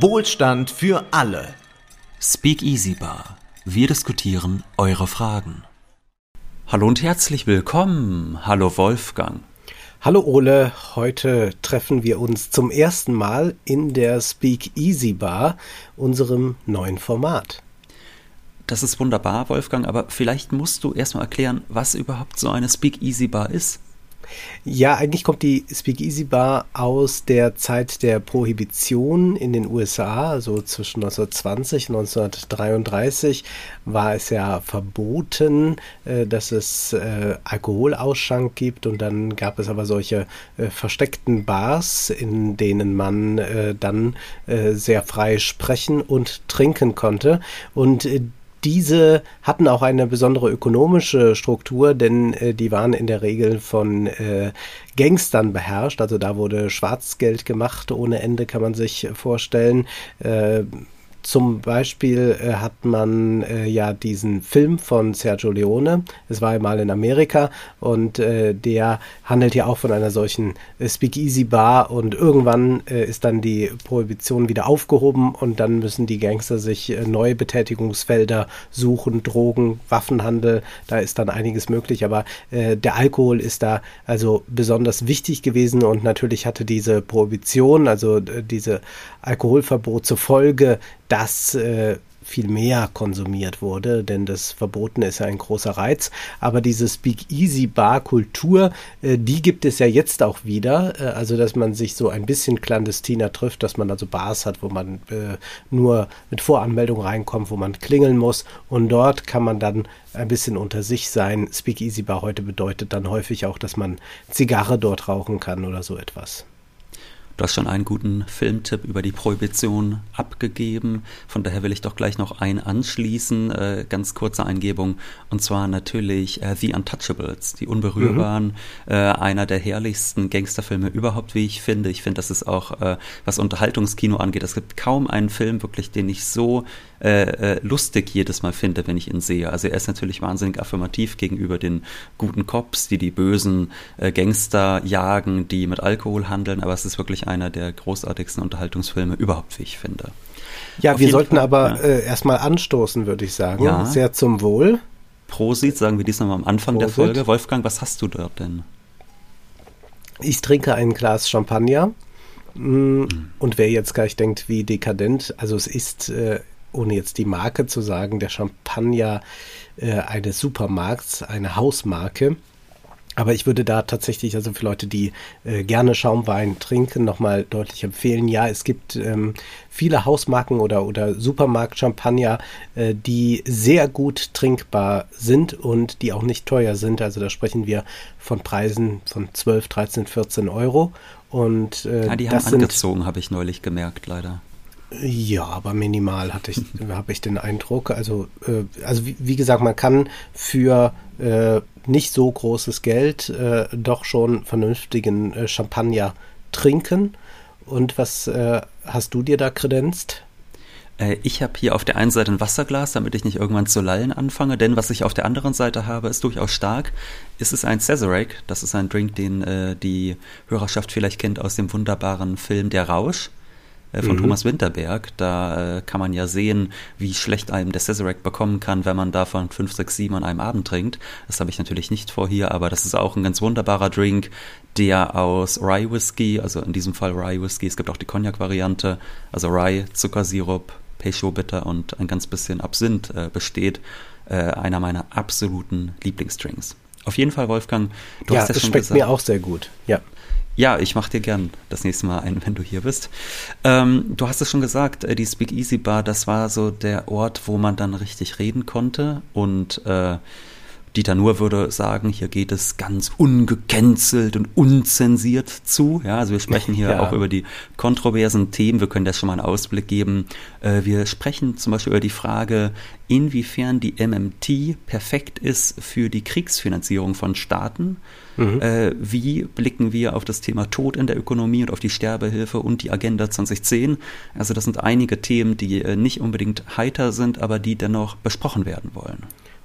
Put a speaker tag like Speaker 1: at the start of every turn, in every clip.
Speaker 1: Wohlstand für alle.
Speaker 2: Speak Easy Bar. Wir diskutieren eure Fragen. Hallo und herzlich willkommen. Hallo Wolfgang.
Speaker 3: Hallo Ole, heute treffen wir uns zum ersten Mal in der Speak Easy Bar, unserem neuen Format.
Speaker 2: Das ist wunderbar, Wolfgang, aber vielleicht musst du erstmal erklären, was überhaupt so eine Speak Easy Bar ist.
Speaker 3: Ja, eigentlich kommt die Speakeasy Bar aus der Zeit der Prohibition in den USA, also zwischen 1920 und 1933 war es ja verboten, äh, dass es äh, Alkoholausschank gibt. Und dann gab es aber solche äh, versteckten Bars, in denen man dann sehr frei sprechen und trinken konnte. Und diese hatten auch eine besondere ökonomische Struktur, denn äh, die waren in der Regel von äh, Gangstern beherrscht. Also da wurde Schwarzgeld gemacht ohne Ende, kann man sich vorstellen. Äh, zum Beispiel äh, hat man äh, ja diesen Film von Sergio Leone. Es war einmal in Amerika und äh, der handelt ja auch von einer solchen äh, Speakeasy Bar und irgendwann äh, ist dann die Prohibition wieder aufgehoben und dann müssen die Gangster sich äh, neue Betätigungsfelder suchen, Drogen, Waffenhandel. Da ist dann einiges möglich, aber der Alkohol ist da also besonders wichtig gewesen und natürlich hatte diese Prohibition, also diese Alkoholverbot zur Folge, dass äh, viel mehr konsumiert wurde, denn das Verbotene ist ja ein großer Reiz. Aber diese Speak-Easy-Bar-Kultur, äh, die gibt es ja jetzt auch wieder. Äh, also, dass man sich so ein bisschen clandestiner trifft, dass man also Bars hat, wo man äh, nur mit Voranmeldung reinkommt, wo man klingeln muss. Und dort kann man dann ein bisschen unter sich sein. Speak-Easy-Bar heute bedeutet dann häufig auch, dass man Zigarre dort rauchen kann oder so etwas.
Speaker 2: Du hast schon einen guten Filmtipp über die Prohibition abgegeben. Von daher will ich doch gleich noch einen anschließen. Äh, ganz kurze Eingebung. Und zwar natürlich äh, The Untouchables, die Unberührbaren. Mhm. Äh, einer der herrlichsten Gangsterfilme überhaupt, wie ich finde. Ich finde, das ist auch, äh, was Unterhaltungskino angeht. Es gibt kaum einen Film wirklich, den ich so äh, äh, lustig jedes Mal finde, wenn ich ihn sehe. Also er ist natürlich wahnsinnig affirmativ gegenüber den guten Cops, die die bösen Gangster jagen, die mit Alkohol handeln, aber es ist wirklich einer der großartigsten Unterhaltungsfilme überhaupt, wie ich finde.
Speaker 3: Ja, Auf wir sollten Fall, aber ja. äh, erstmal anstoßen, würde ich sagen. Ja. Sehr zum Wohl.
Speaker 2: Prosit, sagen wir dies nochmal am Anfang Prosit. der Folge. Wolfgang, was hast du dort denn?
Speaker 3: Ich trinke ein Glas Champagner. Mm, und wer jetzt gleich denkt, wie dekadent, also es ist äh, ohne jetzt die Marke zu sagen, der Champagner äh, eines Supermarkts, eine Hausmarke. Aber ich würde da tatsächlich, also für Leute, die äh, gerne Schaumwein trinken, nochmal deutlich empfehlen. Ja, es gibt ähm, viele Hausmarken oder, oder Supermarkt-Champagner, äh, die sehr gut trinkbar sind und die auch nicht teuer sind. Also da sprechen wir von Preisen von 12, 13, 14 Euro. Und,
Speaker 2: äh, ja, die haben angezogen, habe ich neulich gemerkt, leider.
Speaker 3: Ja, aber minimal hatte ich, habe ich den Eindruck. Also, äh, also wie, wie, gesagt, man kann für äh, nicht so großes Geld äh, doch schon vernünftigen äh, Champagner trinken. Und was äh, hast du dir da kredenzt?
Speaker 2: Äh, ich habe hier auf der einen Seite ein Wasserglas, damit ich nicht irgendwann zu lallen anfange, denn was ich auf der anderen Seite habe, ist durchaus stark. Es ist ein Cesarec, das ist ein Drink, den die Hörerschaft vielleicht kennt aus dem wunderbaren Film Der Rausch. Äh, von mhm. Thomas Winterberg. Da äh, kann man ja sehen, wie schlecht einem der Cesarac bekommen kann, wenn man davon 5, 6, 7 an einem Abend trinkt. Das habe ich natürlich nicht vor hier, aber das ist auch ein ganz wunderbarer Drink, der aus Rye Whisky, also in diesem Fall Rye Whisky, es gibt auch die Cognac-Variante, also Rye, Zuckersirup, Peychaud Bitter und ein ganz bisschen Absinth äh, besteht. Äh, einer meiner absoluten Lieblingsdrinks. Auf jeden Fall, Wolfgang,
Speaker 3: du ja, hast ja schon schmeckt gesagt. mir auch sehr gut. Ja.
Speaker 2: Ja, ich mache dir gern das nächste Mal ein, wenn du hier bist. Ähm, du hast es schon gesagt, äh, die Speak Easy Bar, das war so der Ort, wo man dann richtig reden konnte und äh, Dieter Nuhr würde sagen, hier geht es ganz ungecancelt und unzensiert zu. Ja, also wir sprechen hier ja. auch über die kontroversen Themen. Wir können das schon mal einen Ausblick geben. Äh, wir sprechen zum Beispiel über die Frage, inwiefern die MMT perfekt ist für die Kriegsfinanzierung von Staaten. Mhm. Äh, wie blicken wir auf das Thema Tod in der Ökonomie und auf die Sterbehilfe und die Agenda 2010? Also das sind einige Themen, die äh, nicht unbedingt heiter sind, aber die dennoch besprochen werden wollen.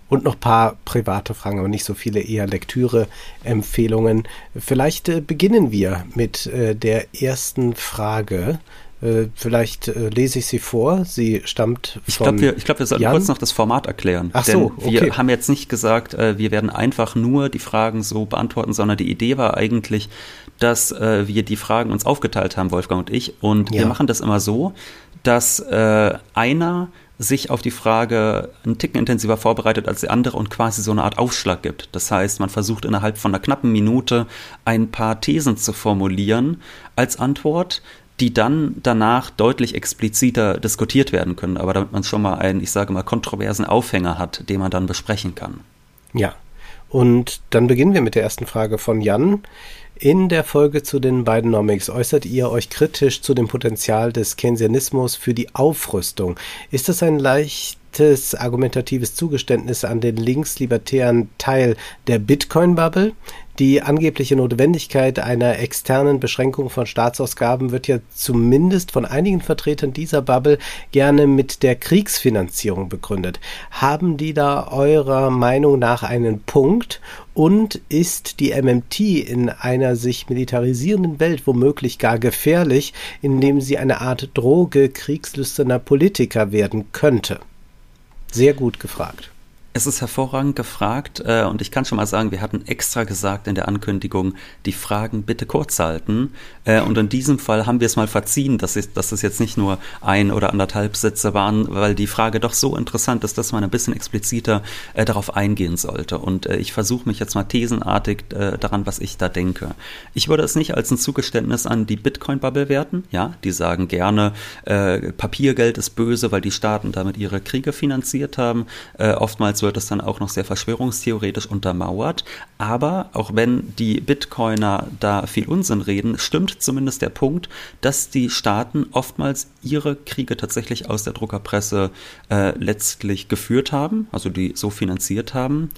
Speaker 3: Und noch ein paar private Fragen, aber nicht so viele, eher Lektüre-Empfehlungen. Vielleicht äh, beginnen wir mit äh, der ersten Frage. Äh, vielleicht äh, lese ich sie vor. Sie stammt
Speaker 2: ich glaub, wir, ich glaube, wir sollten Jan? kurz noch das Format erklären.
Speaker 3: Ach so,
Speaker 2: okay. wir haben jetzt nicht gesagt, äh, wir werden einfach nur die Fragen so beantworten, sondern die Idee war eigentlich, dass äh, wir die Fragen uns aufgeteilt haben, Wolfgang und ich. Und ja. wir machen das immer so, dass einer sich auf die Frage einen Ticken intensiver vorbereitet als der andere und quasi so eine Art Aufschlag gibt. Das heißt, man versucht innerhalb von einer knappen Minute ein paar Thesen zu formulieren als Antwort, die dann danach deutlich expliziter diskutiert werden können, aber damit man schon mal einen, ich sage mal, kontroversen Aufhänger hat, den man dann besprechen kann.
Speaker 3: Ja, und dann beginnen wir mit der ersten Frage von Jan. In der Folge zu den beiden Nomics äußert ihr euch kritisch zu dem Potenzial des Keynesianismus für die Aufrüstung. Ist das ein leichtes argumentatives Zugeständnis an den linkslibertären Teil der Bitcoin-Bubble? Die angebliche Notwendigkeit einer externen Beschränkung von Staatsausgaben wird ja zumindest von einigen Vertretern dieser Bubble gerne mit der Kriegsfinanzierung begründet. Haben die da eurer Meinung nach einen Punkt? Und ist die MMT in einer sich militarisierenden Welt womöglich gar gefährlich, indem sie eine Art Droge kriegslüsterner Politiker werden könnte? Sehr gut gefragt.
Speaker 2: Es ist hervorragend gefragt äh, und ich kann schon mal sagen, wir hatten extra gesagt in der Ankündigung, die Fragen bitte kurz halten. Äh, und in diesem Fall haben wir es mal verziehen, dass es, dass es jetzt nicht nur ein oder anderthalb Sätze waren, weil die Frage doch so interessant ist, dass man ein bisschen expliziter äh, darauf eingehen sollte. Und äh, ich versuche mich jetzt mal thesenartig äh, daran, was ich da denke. Ich würde es nicht als ein Zugeständnis an die Bitcoin-Bubble werten. Ja, die sagen gerne, äh, Papiergeld ist böse, weil die Staaten damit ihre Kriege finanziert haben. oftmals wird es dann auch noch sehr verschwörungstheoretisch untermauert. Aber auch wenn die Bitcoiner da viel Unsinn reden, stimmt zumindest der Punkt, dass die Staaten oftmals ihre Kriege tatsächlich aus der Druckerpresse äh, letztlich geführt haben, also die so finanziert haben.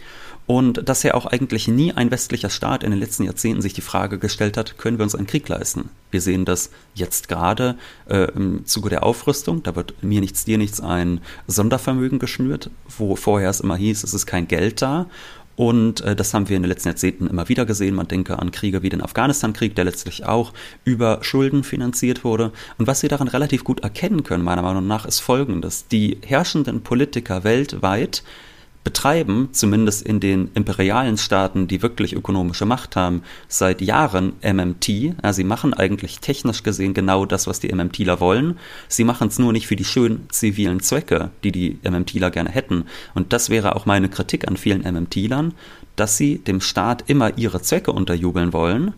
Speaker 2: Und dass ja auch eigentlich nie ein westlicher Staat in den letzten Jahrzehnten sich die Frage gestellt hat, können wir uns einen Krieg leisten? Wir sehen das jetzt gerade äh, im Zuge der Aufrüstung. Da wird mir nichts, dir nichts ein Sondervermögen geschnürt, wo vorher es immer hieß, es ist kein Geld da. Und äh, das haben wir in den letzten Jahrzehnten immer wieder gesehen. Man denke an Kriege wie den Afghanistan-Krieg, der letztlich auch über Schulden finanziert wurde. Und was wir daran relativ gut erkennen können, meiner Meinung nach, ist Folgendes. Die herrschenden Politiker weltweit betreiben, zumindest in den imperialen Staaten, die wirklich ökonomische Macht haben, seit Jahren MMT. Ja, sie machen eigentlich technisch gesehen genau das, was die MMTler wollen. Sie machen es nur nicht für die schönen zivilen Zwecke, die die MMTler gerne hätten. Und das wäre auch meine Kritik an vielen MMTlern, dass sie dem Staat immer ihre Zwecke unterjubeln wollen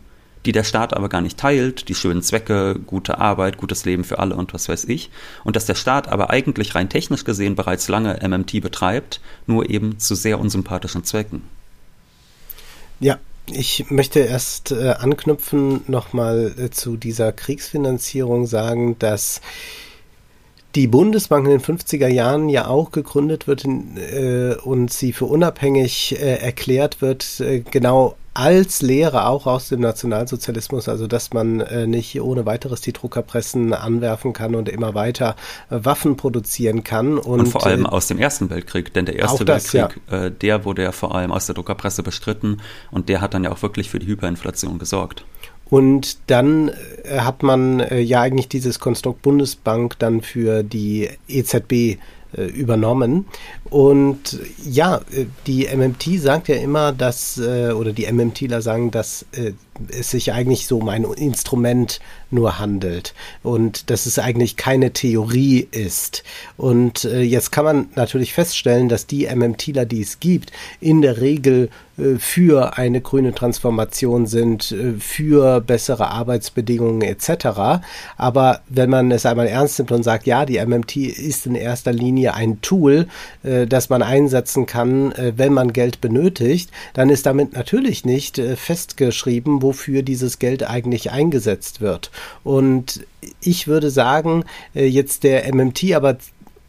Speaker 2: die der Staat aber gar nicht teilt, die schönen Zwecke, gute Arbeit, gutes Leben für alle und was weiß ich. Und dass der Staat aber eigentlich rein technisch gesehen bereits lange MMT betreibt, nur eben zu sehr unsympathischen Zwecken.
Speaker 3: Ja, ich möchte erst äh, anknüpfen, nochmal äh, zu dieser Kriegsfinanzierung sagen, dass die Bundesbank in den 50er Jahren ja auch gegründet wird äh, und sie für unabhängig äh, erklärt wird, äh, genau als Lehre auch aus dem Nationalsozialismus, also dass man äh, nicht ohne weiteres die Druckerpressen anwerfen kann und immer weiter äh, Waffen produzieren kann.
Speaker 2: Und, und vor allem äh, aus dem Ersten Weltkrieg, denn der Erste das, Weltkrieg, ja. äh, der wurde ja vor allem aus der Druckerpresse bestritten und der hat dann ja auch wirklich für die Hyperinflation gesorgt.
Speaker 3: Und dann äh, hat man äh, ja eigentlich dieses Konstrukt Bundesbank dann für die EZB äh, übernommen. Und ja, die MMT sagt ja immer, dass, oder die MMTler sagen, dass es sich eigentlich so um ein Instrument nur handelt und dass es eigentlich keine Theorie ist. Und jetzt kann man natürlich feststellen, dass die MMTler, die es gibt, in der Regel für eine grüne Transformation sind, für bessere Arbeitsbedingungen etc. Aber wenn man es einmal ernst nimmt und sagt, ja, die MMT ist in erster Linie ein Tool, das man einsetzen kann, wenn man Geld benötigt, dann ist damit natürlich nicht festgeschrieben, wofür dieses Geld eigentlich eingesetzt wird. Und ich würde sagen, jetzt der MMT aber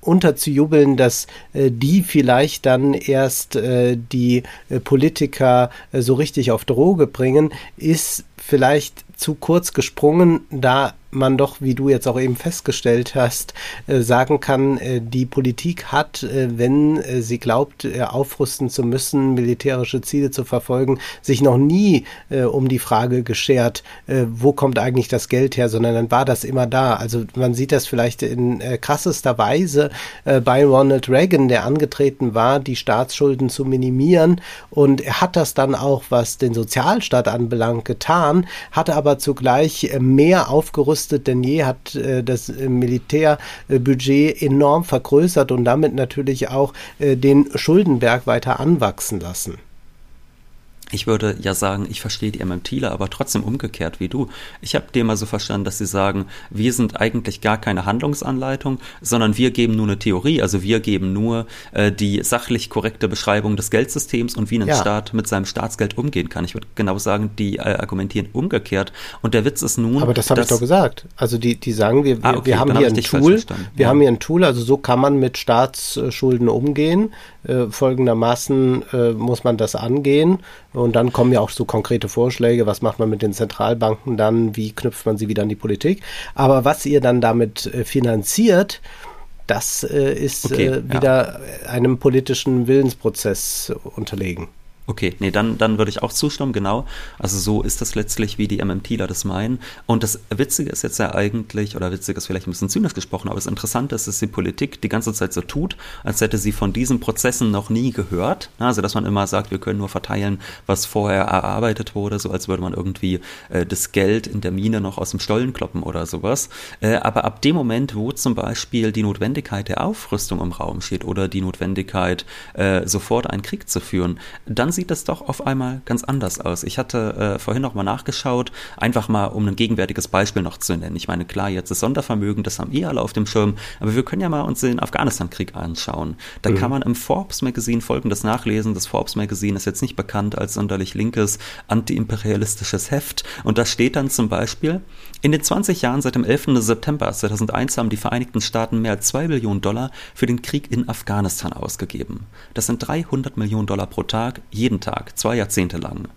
Speaker 3: unterzujubeln, dass äh, die vielleicht dann erst äh, die äh, Politiker äh, so richtig auf Droge bringen, ist vielleicht zu kurz gesprungen, da man doch, wie du jetzt auch eben festgestellt hast, äh, sagen kann, äh, die Politik hat, äh, wenn sie glaubt, aufrüsten zu müssen, militärische Ziele zu verfolgen, sich noch nie um die Frage geschert, wo kommt eigentlich das Geld her, sondern dann war das immer da. Also man sieht das vielleicht in krassester Weise bei Ronald Reagan, der angetreten war, die Staatsschulden zu minimieren und er hat das dann auch, was den Sozialstaat anbelangt, getan, hatte aber zugleich mehr aufgerüstet denn je, hat das Militärbudget enorm vergrößert und damit natürlich auch den Schuldenberg weiter anwachsen lassen.
Speaker 2: Ich würde ja sagen, ich verstehe die MMTler, aber trotzdem umgekehrt wie du. Ich habe dir mal so verstanden, dass sie sagen, wir sind eigentlich gar keine Handlungsanleitung, sondern wir geben nur eine Theorie. Also wir geben nur äh, die sachlich korrekte Beschreibung des Geldsystems und wie ein ja. Staat mit seinem Staatsgeld umgehen kann. Ich würde genau sagen, die äh, argumentieren umgekehrt. Und der Witz ist nun.
Speaker 3: Aber das habe ich doch gesagt. Also die, die sagen, wir, wir, ah, okay, wir haben hier ein Tool. Wir ja. haben hier ein Tool, also so kann man mit Staatsschulden umgehen. Äh, folgendermaßen äh, muss man das angehen. Und dann kommen ja auch so konkrete Vorschläge, was macht man mit den Zentralbanken dann, wie knüpft man sie wieder an die Politik. Aber was ihr dann damit äh, finanziert, das äh, ist okay, wieder ja. einem politischen Willensprozess unterlegen.
Speaker 2: Okay, nee, dann, dann würde ich auch zustimmen, genau. Also so ist das letztlich, wie die MMTler das meinen. Und das Witzige ist jetzt ja eigentlich, oder witzig ist vielleicht ein bisschen zynisch gesprochen, aber das Interessante ist, dass die Politik die ganze Zeit so tut, als hätte sie von diesen Prozessen noch nie gehört. Also dass man immer sagt, wir können nur verteilen, was vorher erarbeitet wurde, so als würde man irgendwie äh, das Geld in der Mine noch aus dem Stollen kloppen oder sowas. Äh, aber ab dem Moment, wo zum Beispiel die Notwendigkeit der Aufrüstung im Raum steht oder die Notwendigkeit, äh, sofort einen Krieg zu führen, dann sieht das doch auf einmal ganz anders aus. Ich hatte äh, vorhin noch mal nachgeschaut, einfach mal um ein gegenwärtiges Beispiel noch zu nennen. Ich meine, klar, jetzt ist Sondervermögen, das haben eh alle auf dem Schirm, aber wir können ja mal uns den Afghanistan-Krieg anschauen. Da mhm. kann man im Forbes Magazine folgendes nachlesen. Das Forbes Magazine ist jetzt nicht bekannt als sonderlich linkes, antiimperialistisches Heft. Und da steht dann zum Beispiel, in den 20 Jahren seit dem 11. September 2001 haben die Vereinigten Staaten mehr als 2 Billionen Dollar für den Krieg in Afghanistan ausgegeben. Das sind 300 Millionen Dollar pro Tag, jeden Tag, zwei Jahrzehnte lang.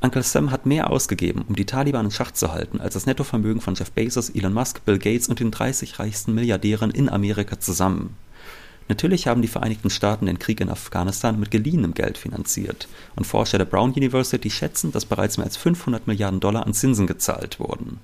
Speaker 2: Uncle Sam hat mehr ausgegeben, um die Taliban in Schach zu halten, als das Nettovermögen von Jeff Bezos, Elon Musk, Bill Gates und den 30 reichsten Milliardären in Amerika zusammen. Natürlich haben die Vereinigten Staaten den Krieg in Afghanistan mit geliehenem Geld finanziert, und Forscher der Brown University schätzen, dass bereits mehr als 500 Milliarden Dollar an Zinsen gezahlt wurden.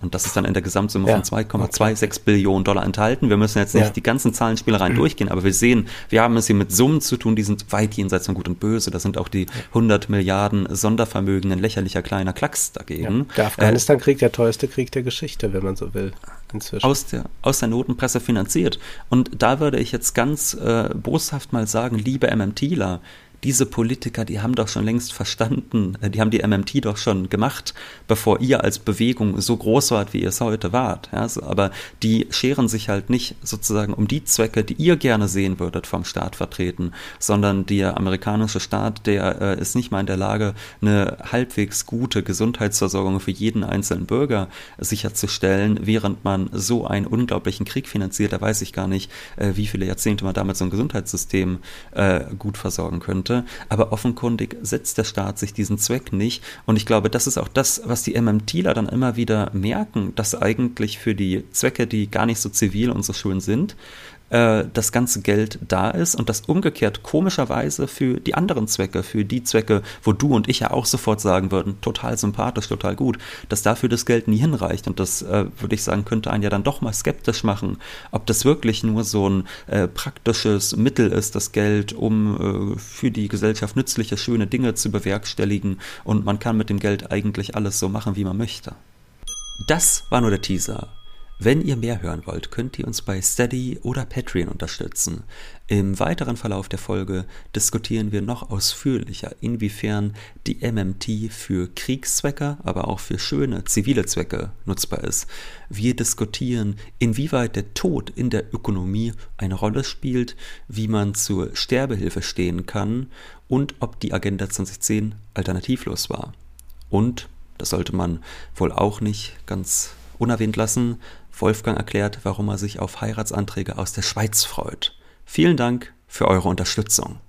Speaker 2: Und das ist dann in der Gesamtsumme ja. von 2,26 okay. Billionen Dollar enthalten. Wir müssen jetzt nicht ja. die ganzen Zahlenspielereien mhm. durchgehen, aber wir sehen, wir haben es hier mit Summen zu tun, die sind weit jenseits von Gut und Böse. Das sind auch die 100 Milliarden Sondervermögen, ein lächerlicher kleiner Klacks dagegen.
Speaker 3: Ja. Der Afghanistan-Krieg, äh, der teuerste Krieg der Geschichte, wenn man so will.
Speaker 2: Inzwischen. Aus der, aus der Notenpresse finanziert. Und da würde ich jetzt ganz äh, boshaft mal sagen, liebe MMTler, diese Politiker, die haben doch schon längst verstanden, äh, die haben die MMT doch schon gemacht, bevor ihr als Bewegung so groß wart, wie ihr es heute wart. Ja, so, aber die scheren sich halt nicht sozusagen um die Zwecke, die ihr gerne sehen würdet vom Staat vertreten, sondern der amerikanische Staat, der äh, ist nicht mal in der Lage, eine halbwegs gute Gesundheitsversorgung für jeden einzelnen Bürger sicherzustellen, während man so einen unglaublichen Krieg finanziert. Da weiß ich gar nicht, äh, wie viele Jahrzehnte man damit so ein Gesundheitssystem äh, gut versorgen könnte könnte, aber offenkundig setzt der Staat sich diesen Zweck nicht. Und ich glaube, das ist auch das, was die MMTler dann immer wieder merken, dass eigentlich für die Zwecke, die gar nicht so zivil und so schön sind, äh, das ganze Geld da ist und das umgekehrt komischerweise für die anderen Zwecke, für die Zwecke, wo du und ich ja auch sofort sagen würden, total sympathisch, total gut, dass dafür das Geld nie hinreicht. Und das, äh, würde ich sagen, könnte einen ja dann doch mal skeptisch machen, ob das wirklich nur so ein äh, praktisches Mittel ist, das Geld, um äh, für die Gesellschaft nützliche, schöne Dinge zu bewerkstelligen und man kann mit dem Geld eigentlich alles so machen, wie man möchte. Das war nur der Teaser. Wenn ihr mehr hören wollt, könnt ihr uns bei Steady oder Patreon unterstützen. Im weiteren Verlauf der Folge diskutieren wir noch ausführlicher, inwiefern die MMT für Kriegszwecke, aber auch für schöne zivile Zwecke nutzbar ist. Wir diskutieren, inwieweit der Tod in der Ökonomie eine Rolle spielt, wie man zur Sterbehilfe stehen kann und ob die Agenda 2010 alternativlos war. Und, das sollte man wohl auch nicht ganz unerwähnt lassen, Wolfgang erklärt, warum er sich auf Heiratsanträge aus der Schweiz freut. Vielen Dank für eure Unterstützung.